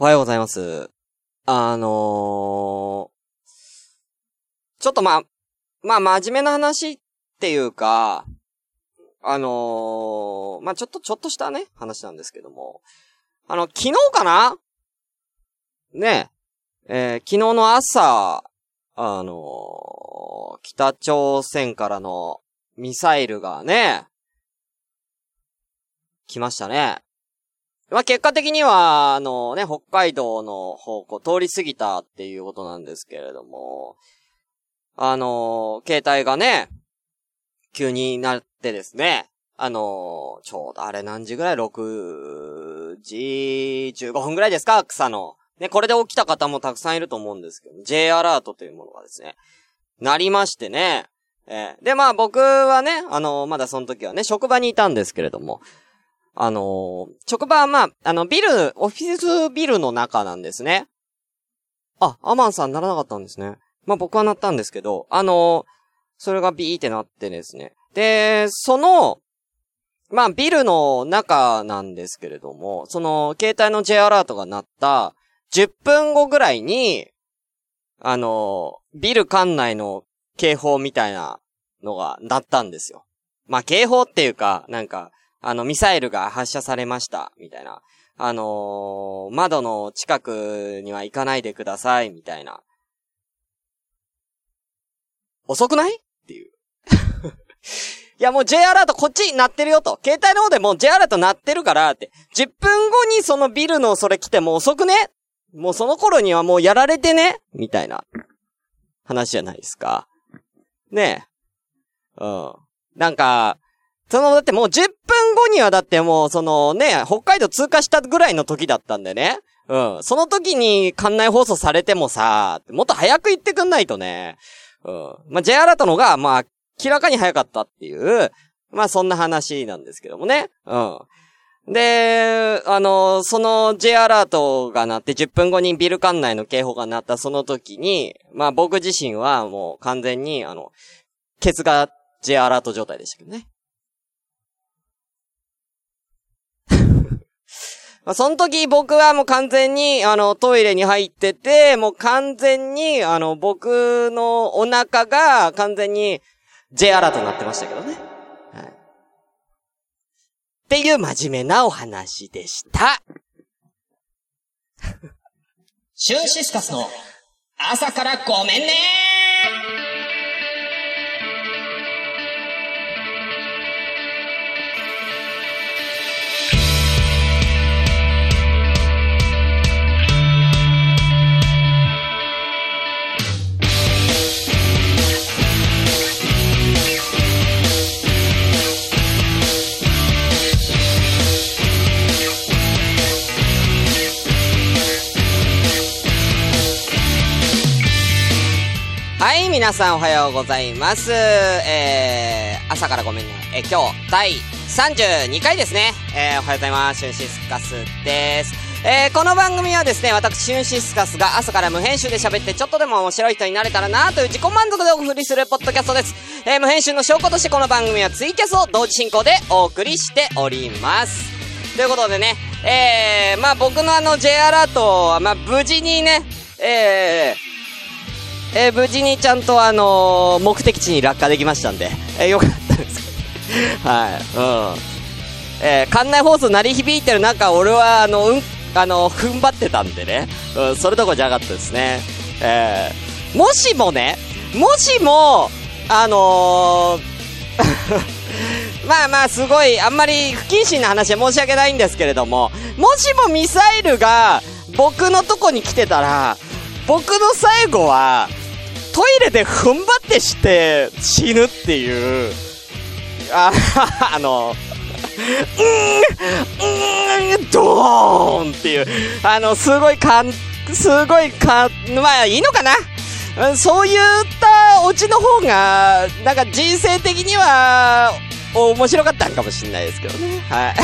おはようございます。あのー、ちょっとま、まあ真面目な話っていうか、あのー、まあちょっと、ちょっとしたね、話なんですけども、あの、昨日かな？ねえ、えー、昨日の朝、あのー、北朝鮮からのミサイルがね、来ましたね。まあ、結果的には、あのね、北海道の方向通り過ぎたっていうことなんですけれども、あの携帯がね、急になってですね、あのちょうどあれ何時ぐらい ?6 時15分ぐらいですか？草の。ね、これで起きた方もたくさんいると思うんですけど、J アラートというものがですね、なりましてね、えー、で、まあ僕はね、あのまだその時はね、職場にいたんですけれども、あのー、職場はまあ、あの、ビル、オフィスビルの中なんですね。あ、アマンさんならなかったんですね。まあ僕はなったんですけど、あの、それがビーってなってですね。で、その、まあビルの中なんですけれども、その、携帯の J アラートが鳴った10分後ぐらいに、あの、ビル館内の警報みたいなのが鳴ったんですよ。まあ警報っていうか、なんか、あの、ミサイルが発射されました、みたいな。あのー、窓の近くには行かないでください、みたいな。遅くない？っていう。いやもう J アラートこっちになってるよと。携帯の方でもう J アラートなってるからって。10分後にそのビルのそれ来ても遅くね？もうその頃にはもうやられてね？みたいな話じゃないですか。ねえ。うん。なんか、その、だってもう10分後にはだってもう、そのね、北海道通過したぐらいの時だったんでね。うん。その時に館内放送されてもさ、もっと早く言ってくんないとね。うん。まあ、J アラートのが、まあ、明らかに早かったっていう、まあ、そんな話なんですけどもね。うん。で、あの、その J アラートが鳴って10分後にビル館内の警報が鳴ったその時に、まあ僕自身はもう完全に、あの、ケツが J アラート状態でしたけどね。まあ、その時僕はもう完全に、あの、トイレに入ってて、もう完全に、あの、僕のお腹が完全に J アラートになってましたけどね。はい。っていう真面目なお話でした。シュンシスカスの朝からごめんね皆さんおはようございます。えー、朝からごめんね。えー、今日、第32回ですね。えー、おはようございます。シュンシスカスです。えー、この番組はですね、私、シュンシスカスが朝から無編集で喋ってちょっとでも面白い人になれたらなという自己満足でお送りするポッドキャストです。えー、無編集の証拠としてこの番組はツイキャスを同時進行でお送りしております。ということでね、えー、まあ僕のあの J アラートは、まあ無事にね、えー、えー、無事にちゃんとあのー、目的地に落下できましたんで、えー、よかったです はい、うん。えー、館内放送鳴り響いてる中、俺は、あの、うん、あの、踏ん張ってたんでね、うん、それどころじゃなかったですね。えー、もしもね、もしも、あのー まあまあ、すごい、あんまり不謹慎な話は申し訳ないんですけれども、もしもミサイルが僕のとこに来てたら、僕の最後は、トイレで踏ん張ってして死ぬっていう、あ、あの、うーん、うーん、ドーンっていう、あの、すごいかん、すごいか、まあいいのかな。そういったオチの方が、なんか人生的には、面白かったんかもしんないですけどね。はい。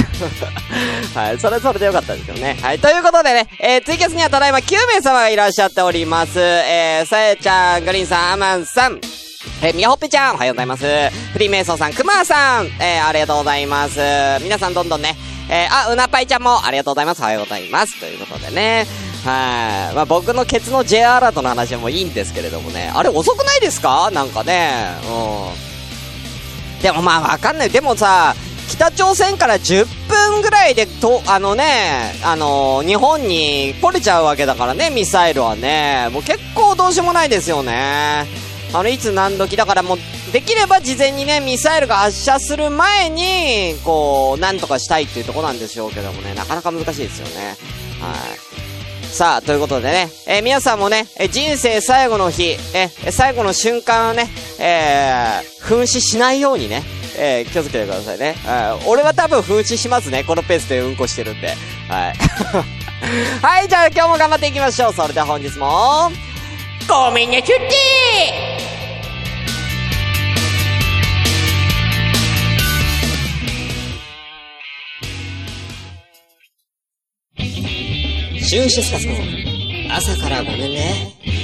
はい。それそれでよかったんですけどね。はい。ということでね、えー、ツイキャスにはただいま9名様がいらっしゃっております。えー、さえちゃん、グリーンさん、アマンさん、えー、みやほっぺちゃん、おはようございます。フリーメイソーさん、くまさん、えー、ありがとうございます。皆さんどんどんね、えー、あ、うなぱいちゃんもありがとうございます。おはようございます。ということでね。はい。まあ、僕のケツの J アラートの話もいいんですけれどもね。あれ遅くないですか？なんかね。うん。でもまあわかんない。でもさ、北朝鮮から10分ぐらいで、と、あのね、あのー、日本に来れちゃうわけだからね、ミサイルはね。もう結構どうしようもないですよね。あの、いつ何時だからもう、できれば事前にね、ミサイルが発射する前に、こう、なんとかしたいっていうとこなんでしょうけどもね、なかなか難しいですよね。はい。さあ、ということでね、えー、皆さんもね、え人生最後の日、え最後の瞬間をね、えー、噴死しないようにね、えー、気をつけてくださいね。俺は多分噴死しますね。このペースでうんこしてるんで。はい。はい、じゃあ今日も頑張っていきましょう。それでは本日も、ごめんね、チュッティシュンシスカスの朝からごめんね。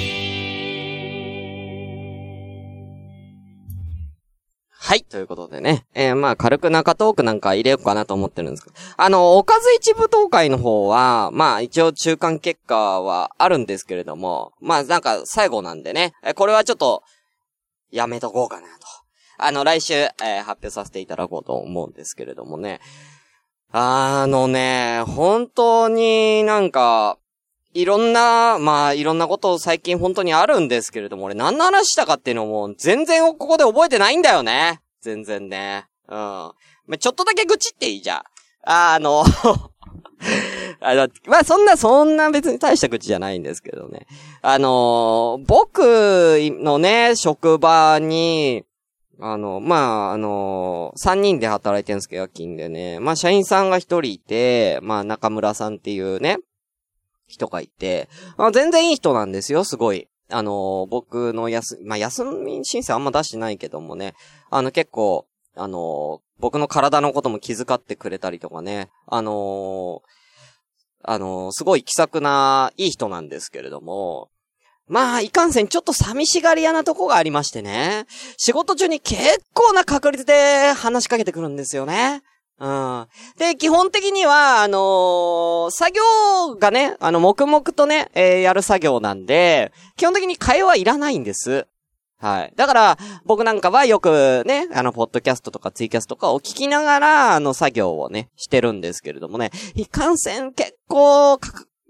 はい。ということでね。えー、まあ、軽く中トークなんか入れようかなと思ってるんですけど。あの、おかず一部東海の方は、まあ、一応中間結果はあるんですけれども、まあ、なんか最後なんでね。え、これはちょっと、やめとこうかなと。あの、来週、えー、発表させていただこうと思うんですけれどもね。あのね、本当になんか、いろんな、まあ、いろんなこと最近本当にあるんですけれども、俺何の話したかっていうのも全然ここで覚えてないんだよね。全然ね。うん。まあ、ちょっとだけ愚痴っていい？じゃん。あの あの、まあ、そんな、そんな別に大した愚痴じゃないんですけどね。あの、僕のね、職場に、あの、まあ、あのー、三人で働いてるんですけど、夜勤でね。まあ、社員さんが一人いて、まあ、中村さんっていうね、人がいて、あ全然いい人なんですよ、すごい。あの、僕の休、まあ、休み申請あんま出してないけどもね、あの結構、あの、僕の体のことも気遣ってくれたりとかね、あの、あのすごい気さくな、いい人なんですけれども、まあ、いかんせんちょっと寂しがり屋なとこがありましてね。仕事中に結構な確率で話しかけてくるんですよね。うん。で、基本的には、あのー、作業がね、あの、黙々とね、えー、やる作業なんで、基本的に会話いらないんです。はい。だから、僕なんかはよくね、あの、ポッドキャストとかツイキャストとかを聞きながら、あの、作業をね、してるんですけれどもね、いかんせん結構、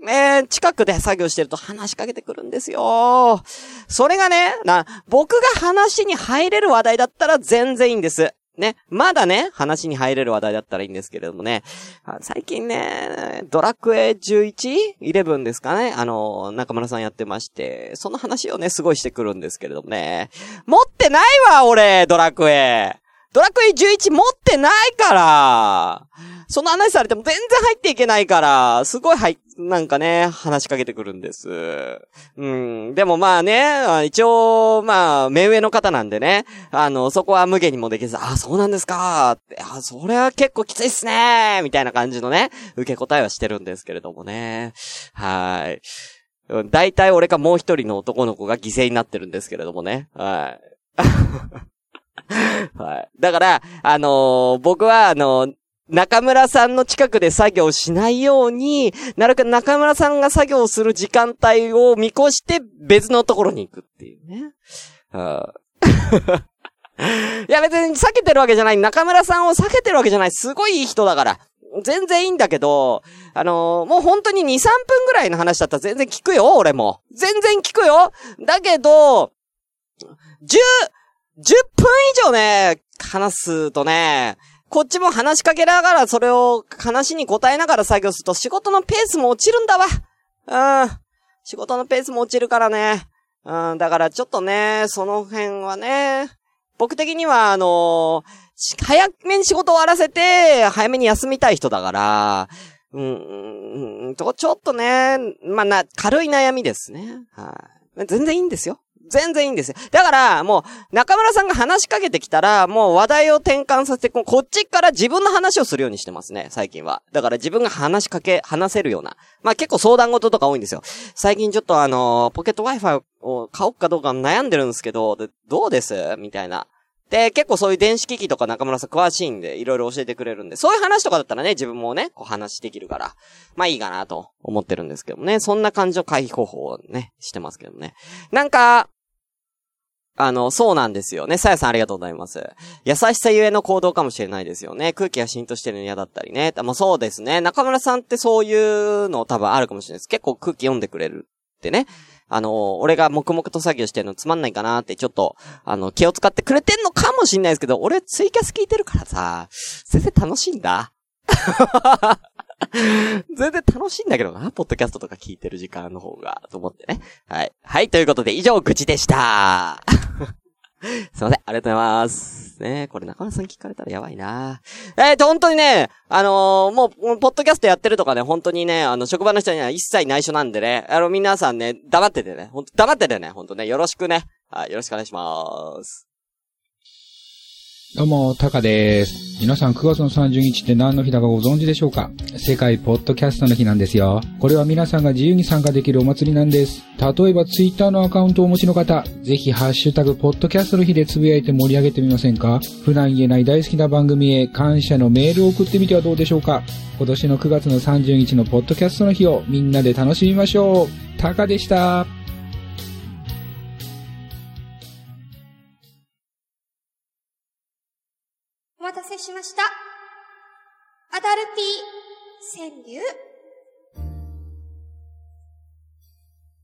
ね、近くで作業してると話しかけてくるんですよ。それがね、な、僕が話に入れる話題だったら全然いいんです。ね、まだね、話に入れる話題だったらいいんですけれどもね、最近ね、ドラクエ 11?11 ですかね？あの、中村さんやってまして、その話をね、すごいしてくるんですけれどもね、持ってないわ、俺、ドラクエ。ドラクエ11持ってないからその話されても全然入っていけないから、すごい入、なんかね、話しかけてくるんです。うん。でもまあね、一応、まあ、目上の方なんでね、あの、そこは無限にもできず、あ、そうなんですかって、あ、それは結構きついっすねみたいな感じのね、受け答えはしてるんですけれどもね。はい。大体俺かもう一人の男の子が犠牲になってるんですけれどもね。はい。はい。だから、あのー、僕は、あのー、中村さんの近くで作業しないように、なるべく中村さんが作業する時間帯を見越して別のところに行くっていうね。いや別に避けてるわけじゃない。中村さんを避けてるわけじゃない。すごいいい人だから。全然いいんだけど、あのー、もう本当に2、3分ぐらいの話だったら全然聞くよ、俺も。全然聞くよ。だけど、10、10分以上ね、話すとね、こっちも話しかけながらそれを話に答えながら作業すると仕事のペースも落ちるんだわ。うん。仕事のペースも落ちるからね。うん。だからちょっとね、その辺はね、僕的にはあのー、早めに仕事終わらせて、早めに休みたい人だから、うん、うん、と、ちょっとね、まあ、な、軽い悩みですね。はい、全然いいんですよ。全然いいんですよ。だから、もう、中村さんが話しかけてきたら、もう話題を転換させて、こっちから自分の話をするようにしてますね、最近は。だから自分が話しかけ、話せるような。まあ結構相談事とか多いんですよ。最近ちょっとあのー、ポケット Wi-Fi を買おうかどうか悩んでるんですけど、どうです？みたいな。で、結構そういう電子機器とか中村さん詳しいんで、いろいろ教えてくれるんで、そういう話とかだったらね、自分もね、こう話できるから、まあいいかなと思ってるんですけどもね、そんな感じの回避方法をね、してますけどもね。なんか、あの、そうなんですよね。さやさんありがとうございます。優しさゆえの行動かもしれないですよね。空気が浸透してるの嫌だったりね。まあそうですね。中村さんってそういうの多分あるかもしれないです。結構空気読んでくれるってね。あの、俺が黙々と作業してるのつまんないかなってちょっと、あの、気を使ってくれてんのかもしんないですけど、俺ツイキャス聞いてるからさ、全然楽しいんだ。全然楽しいんだけどな、ポッドキャストとか聞いてる時間の方が、と思ってね。はい。はい、ということで以上、愚痴でした。すいません、ありがとうございます。ねこれ中村さん聞かれたらやばいなえーと、本当にね、あのー、もう、ポッドキャストやってるとかね、本当にね、あの、職場の人には一切内緒なんでね、あの、皆さんね、黙っててね、ほんと、黙っててね、ほんとね、よろしくね。はい、よろしくお願いします。どうも、タカです。皆さん9月の30日って何の日だかご存知でしょうか？世界ポッドキャストの日なんですよ。これは皆さんが自由に参加できるお祭りなんです。例えばツイッターのアカウントをお持ちの方、ぜひハッシュタグポッドキャストの日でつぶやいて盛り上げてみませんか？普段言えない大好きな番組へ感謝のメールを送ってみてはどうでしょうか？今年の9月の30日のポッドキャストの日をみんなで楽しみましょう。タカでした。しました。アダルティ川柳。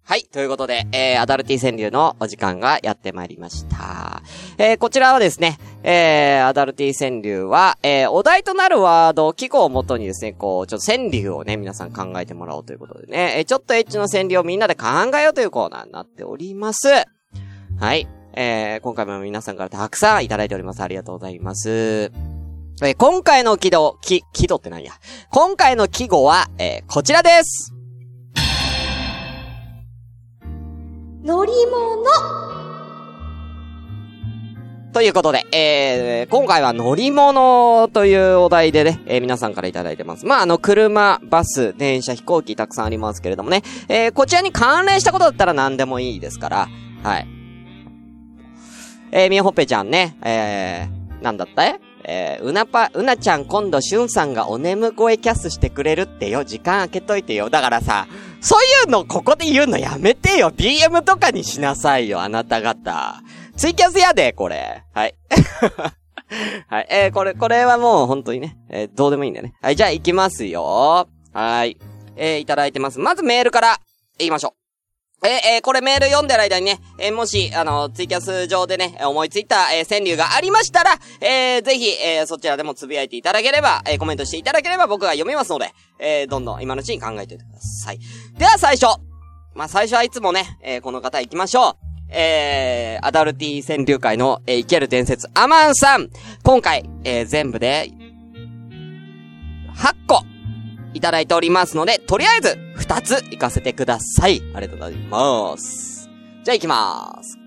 はい。ということで、えー、アダルティ川柳のお時間がやってまいりました。えー、こちらはですね、えー、アダルティ川柳は、えー、お題となるワード、記号をもとにですね、こう、ちょっと川柳をね、皆さん考えてもらおうということでね、えー、ちょっとエッチの川柳をみんなで考えようというコーナーになっております。はい。えー、今回も皆さんからたくさんいただいております。ありがとうございます。えー、今回の起動、き、起動って何や？今回の記号は、えー、こちらです。乗り物。ということで、えー、今回は乗り物というお題でね、えー、皆さんからいただいてます。まあ、あの、車、バス、電車、飛行機たくさんありますけれどもね、えー、こちらに関連したことだったら何でもいいですから、はい。えー、みほっぺちゃんね、えー、なんだった？ええー、うなぱ、うなちゃん今度しゅんさんがお眠声キャスしてくれるってよ。時間空けといてよ。だからさ、そういうのここで言うのやめてよ。DM とかにしなさいよ、あなた方。ツイキャスやで、これ。はい。はい。えー、これ、これはもう本当にね、えー、どうでもいいんだよね。はい、じゃあ行きますよ。はい。えー、いただいてます。まずメールから行きましょう。えー、これメール読んでる間にね、えー、もし、あの、ツイキャス上でね、思いついた、えー、川柳がありましたら、えー、ぜひ、えー、そちらでもつぶやいていただければ、えー、コメントしていただければ僕が読みますので、えー、どんどん今のうちに考えておいてください。では最初。まあ、最初はいつもね、えー、この方行きましょう。えー、アダルティ川柳会の、えー、生ける伝説、アマンさん。今回、えー、全部で、8個。いただいておりますので、とりあえず、二つ行かせてください。ありがとうございます。じゃあ行きまーす。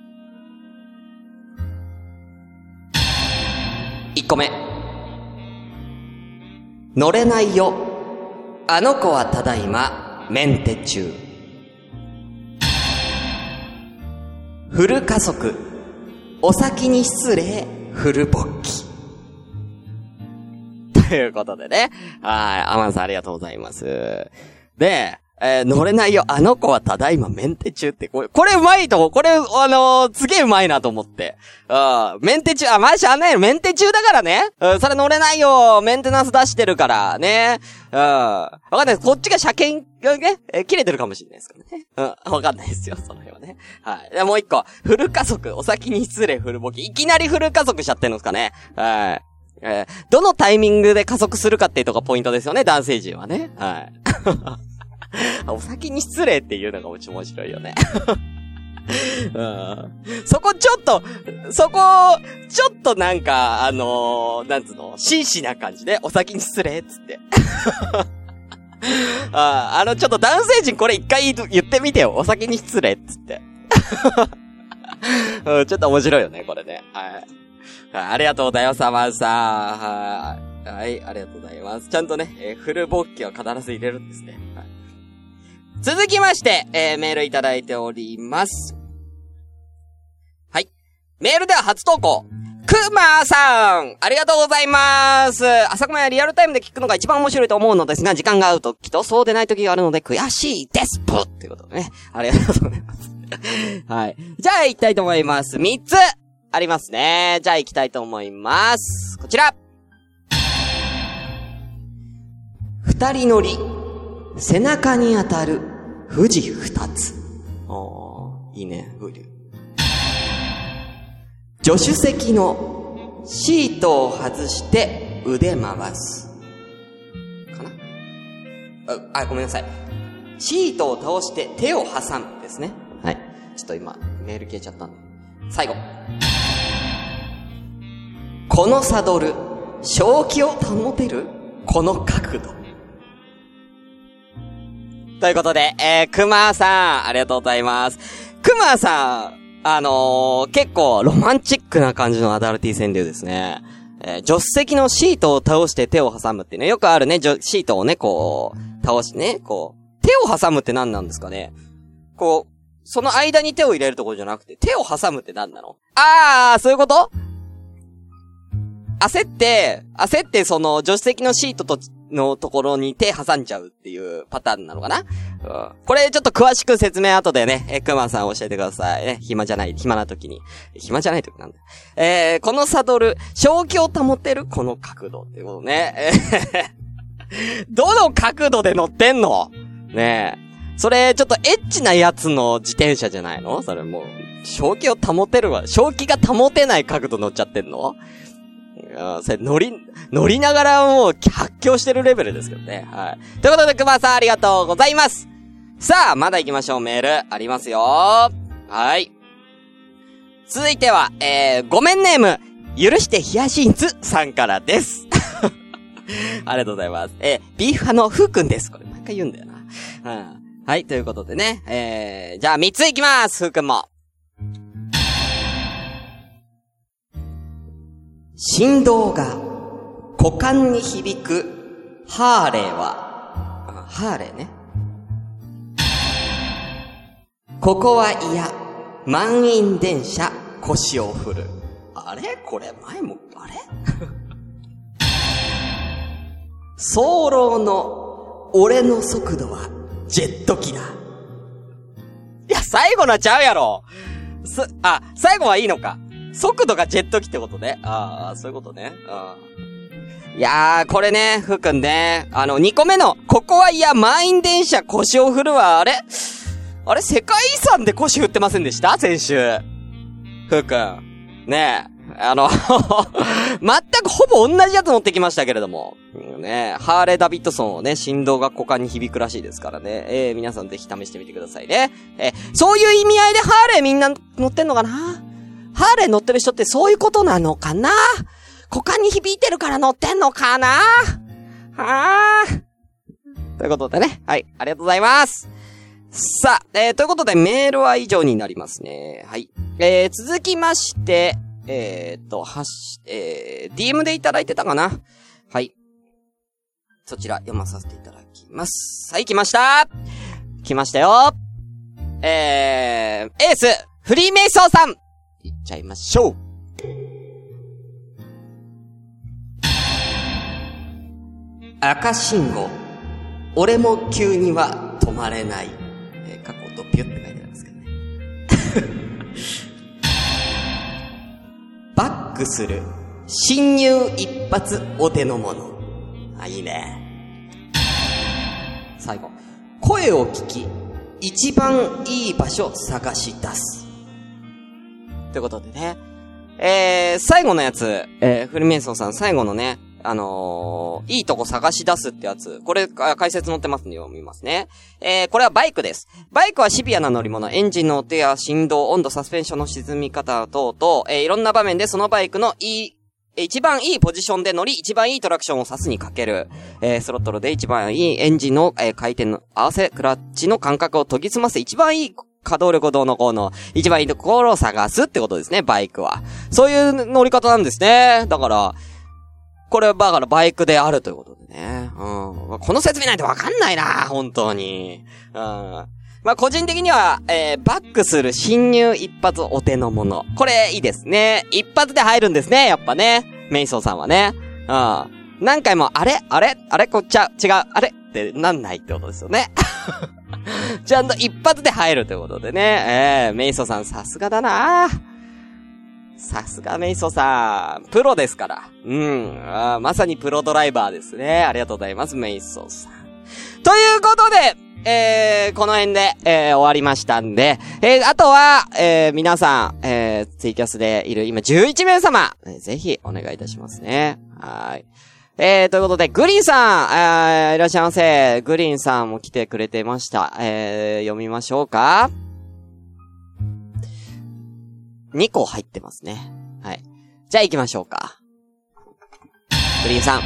一個目。乗れないよ。あの子はただいま、メンテ中。フル加速。お先に失礼、フル勃起。ということでね。はい。アマンさんありがとうございます。で、えー、乗れないよ。あの子はただいまメンテ中って、これ、これうまいと、これ、あのー、すげえうまいなと思って。うん、メンテ中、あ、まあ、しゃあないよ。メンテ中だからね。うん、それ乗れないよ。メンテナンス出してるから、ね。うん。わかんないです。こっちが車検がね、えー、切れてるかもしれないですからね。うん、わかんないですよ。その辺はね。はい。で、もう一個。フル加速。お先に失礼、フルボキ。いきなりフル加速しちゃってるんですかね。はい。えー、どのタイミングで加速するかっていうとこポイントですよね、男性陣はね。はい。お先に失礼っていうのがうち面白いよね。うん、そこちょっと、そこ、ちょっとなんか、あのー、なんつうの、真摯な感じで、お先に失礼っつって。ああの、ちょっと男性陣これ一回言ってみてよ。お先に失礼っつって。うん、ちょっと面白いよね、これね。はい。ありがとうございます、アマンさん。はい、ありがとうございます。ちゃんとね、えー、フルボッキは必ず入れるんですね。はい、続きまして、えー、メールいただいております。はい。メールでは初投稿。くまさんありがとうございます朝コメはリアルタイムで聞くのが一番面白いと思うのですが、時間が合うときとそうでないときがあるので悔しいですぷってことね。ありがとうございます。はい。じゃあ行きたいと思います。三つありますね。じゃあ行きたいと思います。こちら二人乗り、背中に当たる富士二つ。おー、いいね、風流。助手席のシートを外して腕回す。かなあ、あ、ごめんなさい。シートを倒して手を挟むですね。はい。ちょっと今、メール消えちゃったんで。最後。このサドル、正気を保てる？この角度。ということで、えー、熊さん、ありがとうございます。熊さん、あのー、結構ロマンチックな感じのアダルティ川柳ですね。えー、助手席のシートを倒して手を挟むってね、よくあるね、シートをね、こう、倒してね、こう、手を挟むって何なんですかねこう、その間に手を入れるところじゃなくて、手を挟むって何なの？あー、そういうこと？焦って、焦ってその助手席のシートとのところに手挟んじゃうっていうパターンなのかな？うん。これちょっと詳しく説明後でね、え、クマさん教えてください。ね、暇じゃない、暇な時に。暇じゃない時なんだ。えー、このサドル、正気を保てる？この角度ってことね。え どの角度で乗ってんの？ねえ。それ、ちょっとエッチなやつの自転車じゃないの？それもう、正気を保てるわ。正気が保てない角度乗っちゃってんの？それ乗り、乗りながらもう発狂してるレベルですけどね。はい。ということで、熊さんありがとうございます。さあ、まだ行きましょう。メール、ありますよ。はい。続いては、えー、ごめんネーム、許してヒヤシンツさんからです。ありがとうございます。えー、ビーフ派のふうくんです。これ毎回言うんだよな。うん。はい、ということでね。えー、じゃあ3ついきますふうくんも。振動が股間に響くハーレーは、ハーレーね。ここは嫌、満員電車、腰を振る。あれ？これ前も、あれ？早漏の俺の速度はジェット機だ。いや、最後なちゃうやろ。す、あ、最後はいいのか。速度がジェット機ってことね。ああ、そういうことね。うん。いやー、これね、ふうくんね。あの、2個目の、ここはいや、満員電車腰を振るわ。あれ？あれ世界遺産で腰振ってませんでした？先週。ふうくん。ねえ。あの 全くほぼ同じやつ持ってきましたけれども。ねハーレー・ダビッドソンをね、振動が股間に響くらしいですからね。えー、皆さんぜひ試してみてくださいね。えー、そういう意味合いでハーレーみんな乗ってんのかな？ハーレー乗ってる人ってそういうことなのかな？股間に響いてるから乗ってんのかな？はぁ。ということでね。はい。ありがとうございます。さあ、えー、ということでメールは以上になりますね。はい。えー、続きまして、えー、っと、はし、えー、DM でいただいてたかな？はい。そちら読まさせていただきます。はい、来ました来ましたよえー、エース、フリーメイソーさんいっちゃいましょう赤信号。俺も急には止まれない。えー、過去とピュって書いてありますけどね。バックする。侵入一発お手の物。あ、いいね。最後。声を聞き、一番いい場所探し出す。ということでね。えー、最後のやつ、えー、フリメンソンさん最後のね、あのー、いいとこ探し出すってやつ。これ、解説載ってますんで読みますね。えー、これはバイクです。バイクはシビアな乗り物、エンジンの音や振動、温度、サスペンションの沈み方等々、えー、いろんな場面でそのバイクのいい、一番いいポジションで乗り、一番いいトラクションを指すにかける。えー、スロットルで一番いいエンジンの、えー、回転の合わせ、クラッチの感覚を研ぎ澄ませ、一番いい稼働力をどうのこうの、一番いいところを探すってことですね、バイクは。そういう乗り方なんですね。だから、これはだからバイクであるということでね。うん。この説明ないとわかんないな、本当に。うん。まあ、個人的には、えー、バックする侵入一発お手の物。これ、いいですね。一発で入るんですね、やっぱね。メイソーさんはね。うん。何回も、あれ？あれ？あれ？こっちゃ、違う、あれ？ってなんないってことですよね。ちゃんと一発で入るってことでね。えー、メイソさんさすがだなさすがメイソさん。プロですから。うん。あまさにプロドライバーですね。ありがとうございます、メイソさん。ということで、えー、この辺で、えー、終わりましたんで、えー、あとは、えー、皆さん、えー、ツイキャスでいる今11名様、えー、ぜひお願いいたしますね。はい。えー、ということで、グリーンさん、えー、いらっしゃいませ。グリーンさんも来てくれてました。えー、読みましょうか。2個入ってますね。はい。じゃあ行きましょうか。グリーンさん。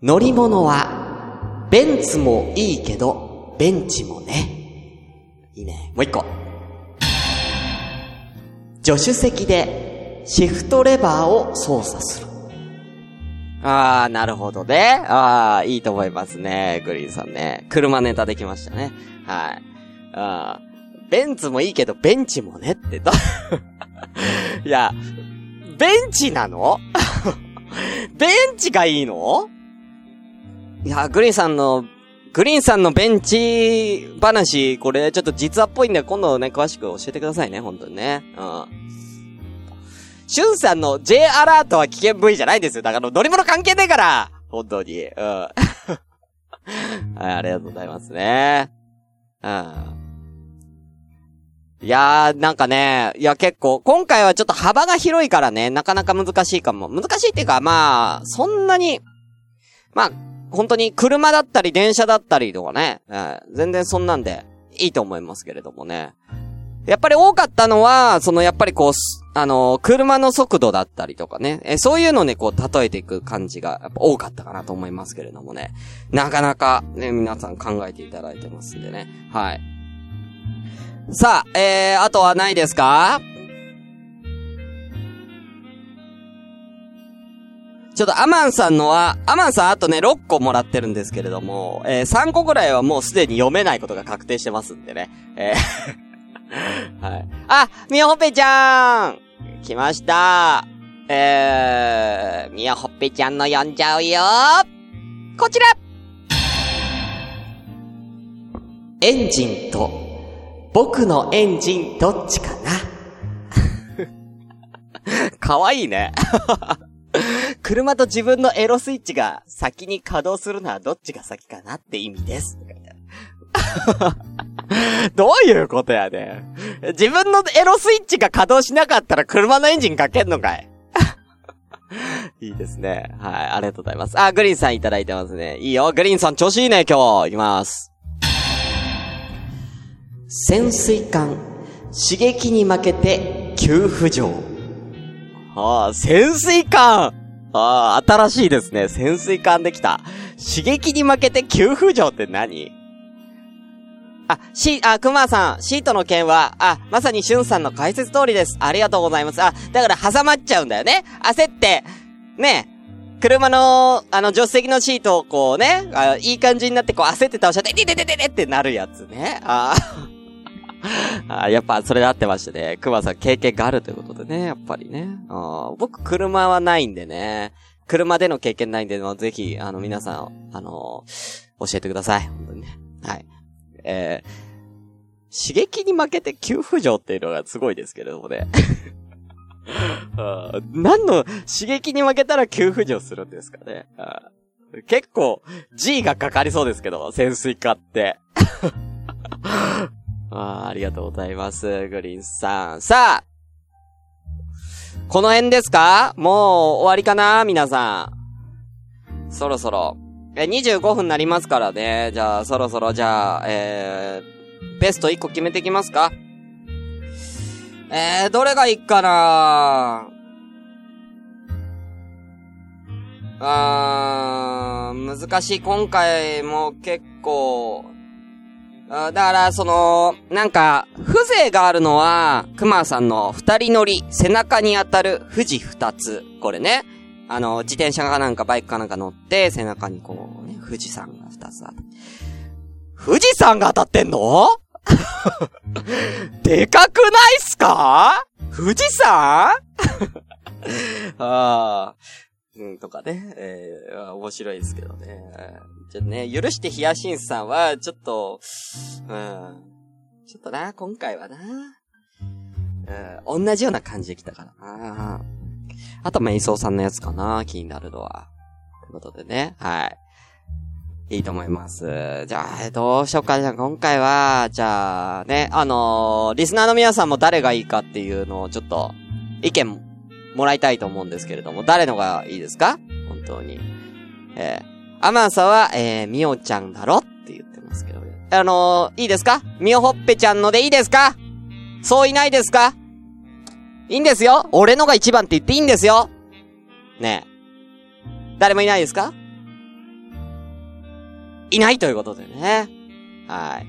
乗り物はベンツもいいけど、ベンチもね。いいね。もう一個。助手席でシフトレバーを操作する。あー、なるほどね。あー、いいと思いますね。グリーンさんね。車ネタできましたね。はい。あー、ベンツもいいけど、ベンチもねってど、いや、ベンチなの？ベンチがいいの？いや、グリーンさんの、グリーンさんのベンチ話、これちょっと実話っぽいんで、今度ね、詳しく教えてくださいね、本当にね。うん。シュンさんの J アラートは危険部位じゃないですよ。だから乗り物関係ねえから本当に。うん。はい、ありがとうございますね。うん。いやー、なんかね、いや結構、今回はちょっと幅が広いからね、なかなか難しいかも。難しいっていうか、まあ、そんなに、まあ、本当に車だったり電車だったりとかね、えー、全然そんなんでいいと思いますけれどもね。やっぱり多かったのは、そのやっぱりこう、あのー、車の速度だったりとかね、え、そういうのね、こう、例えていく感じが、やっぱ多かったかなと思いますけれどもね。なかなか、ね、皆さん考えていただいてますんでね。はい。さあ、えー、あとはないですか？ちょっとアマンさんのは、アマンさんあとね、6個もらってるんですけれども、えー、3個ぐらいはもうすでに読めないことが確定してますんでね。えー はい。あ、みやほっぺちゃん来ましたえー、みやほっぺちゃんの読んじゃうよこちらエンジンと、僕のエンジンどっちかな かわいいね。車と自分のエロスイッチが先に稼働するのはどっちが先かなって意味です。どういうことやねん自分のエロスイッチが稼働しなかったら車のエンジンかけんのかい いいですね。はい、ありがとうございます。あ、グリーンさんいただいてますね。いいよ、グリーンさん調子いいね、今日。いきます。潜水艦、刺激に負けて急浮上。ああ、潜水艦ああ、新しいですね。潜水艦できた。刺激に負けて急浮上って何？あ、し、あ、熊さん、シートの件は、あ、まさにしゅんさんの解説通りです。ありがとうございます。あ、だから挟まっちゃうんだよね。焦って、ね、車の、あの、助手席のシートをこうね、あいい感じになってこう焦って倒しちゃって、でででででってなるやつね。ああ。やっぱそれで合ってましたね。熊さん経験があるということでね、やっぱりね。あ僕車はないんでね。車での経験ないんで、ぜひ、あの、皆さん、あの教えてください。本当にね。はい。えー、刺激に負けて急浮上っていうのがすごいですけれどもね。何の刺激に負けたら急浮上するんですかね。結構 G がかかりそうですけど、潜水艦って。あありがとうございます。グリーンさん。さあこの辺ですか？もう終わりかな皆さん。そろそろ。え、25分になりますからね。じゃあ、そろそろ、じゃあ、えー、ベスト1個決めていきますか？えー、どれがいいかな？あー、難しい。今回も結構、あだから、その、なんか、風情があるのは、熊さんの二人乗り、背中に当たる富士二つ。これね。あの、自転車かなんかバイクかなんか乗って、背中にこう、ね、富士山が二つある。富士山が当たってんの？でかくないっすか？富士山？ああ。うん、とかね。えー、面白いですけどね。じゃね、許してヒヤシンスさんは、ちょっと、うん。ちょっとな、今回はな。うん、同じような感じで来たからな。あと、メイソーさんのやつかな、気になるのは。ということでね、はい。いいと思います。じゃあ、どうしようか。じゃあ、今回は、じゃあ、ね、あのー、リスナーの皆さんも誰がいいかっていうのをちょっと、意見もらいたいと思うんですけれども、誰のがいいですか？本当に。えー、アマンさんは、えー、みおちゃんだろって言ってますけど、ね、あのー、いいですか？みおほっぺちゃんのでいいですか？そういないですか？いいんですよ俺のが一番って言っていいんですよねえ。誰もいないですか？いないということでね。はい。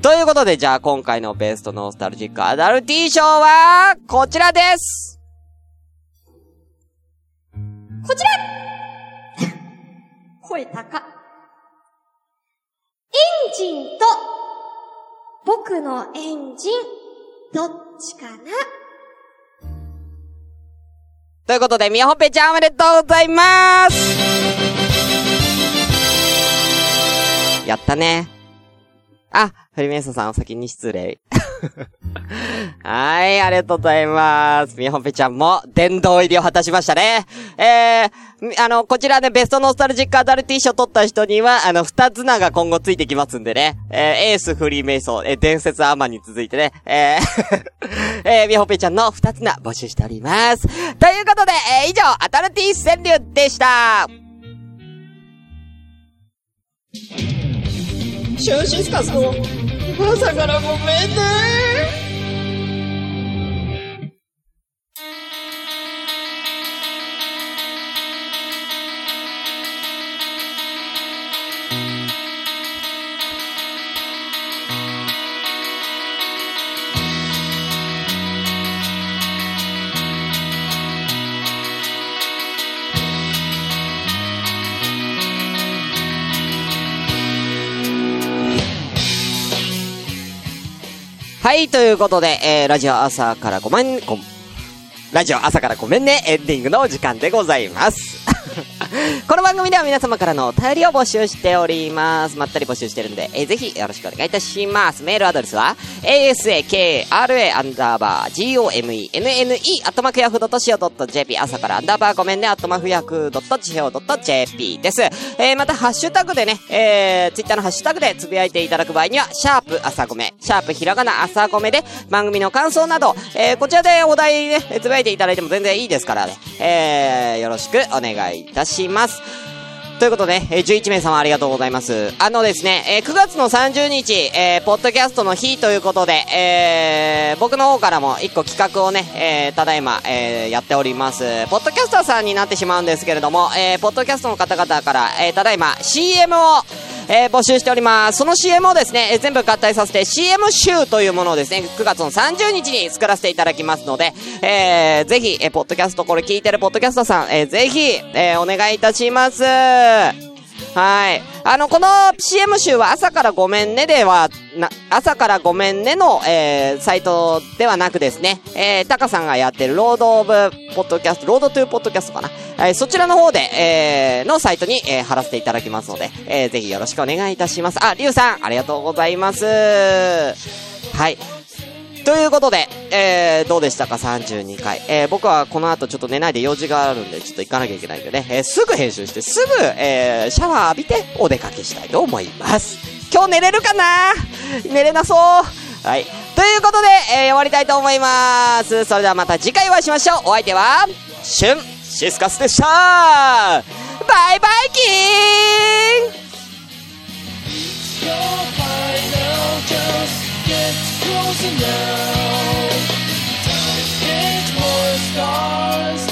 ということで、じゃあ今回のベストノスタルジックアダルティ賞は、こちらですこちら声高。エンジンと、僕のエンジン、どっちかな？ということで、みやほぺちゃんおめでとうございますやったね。あ、フリメイソさんお先に失礼。はい、ありがとうございます。みほぺちゃんも殿堂入りを果たしましたね。えー、あの、こちらでベストノスタルジックアダルティ賞取った人には、あの、二つ名が今後ついてきますんでね。えー、エースフリーメイソー、えー、伝説アーマンに続いてね、えー えー、みほぺちゃんの二つ名募集しております。ということで、えー、以上、アダルティ川柳でした。シュンシスカスの朝からごめはい、ということで、えー、ラジオ朝からごめん、ラジオ朝からごめんね、エンディングの時間でございます。この番組では皆様からのお便りを募集しております。まったり募集してるんで、えー、ぜひよろしくお願いいたします。メールアドレスは、asakra アンダーバー gomenne アットマークヤフー .co.jp 朝からアンダーバーごめんねアットマークヤフー .co.jp です。えー、またハッシュタグでね、えー、ツイッターのハッシュタグでつぶやいていただく場合には、シャープ朝ごめ、シャープひらがな朝ごめで番組の感想など、えー、こちらでお題ね、つぶやいていただいても全然いいですからね、えー、よろしくお願いいたします。ます。ということで、えー、11名様ありがとうございます。あのですね、えー、9月の30日、えー、ポッドキャストの日ということで、えー、僕の方からも1個企画をね、えー、ただいま、えー、やっております。ポッドキャスターさんになってしまうんですけれども、えー、ポッドキャストの方々から、えー、ただいま CM を、えー、募集しております。その CM をですね、えー、全部合体させて CM 集というものをですね、9月の30日に作らせていただきますので、えー、ぜひ、えー、ポッドキャスト、これ聞いてるポッドキャストさん、えー、ぜひ、えー、お願いいたします。はい。あの、この CM 集は朝からごめんねでは、な、朝からごめんねの、えー、サイトではなくですね、えー、タカさんがやってるロードオブポッドキャスト、ロードトゥーポッドキャストかな。えー、そちらの方で、えー、のサイトに、えー、貼らせていただきますので、えー、ぜひよろしくお願いいたします。あ、リュウさん、ありがとうございます。はい。ということで、えー、どうでしたか ?32 回。えー、僕はこの後ちょっと寝ないで用事があるんで、ちょっと行かなきゃいけないんでね、えー、すぐ編集して、すぐ、えー、シャワー浴びてお出かけしたいと思います。今日寝れるかな？寝れなそう。はい。ということで、えー、終わりたいと思います。それではまた次回お会いしましょう。お相手は、シュン、シスカスでしたバイバイキーン close enough. It's more stars.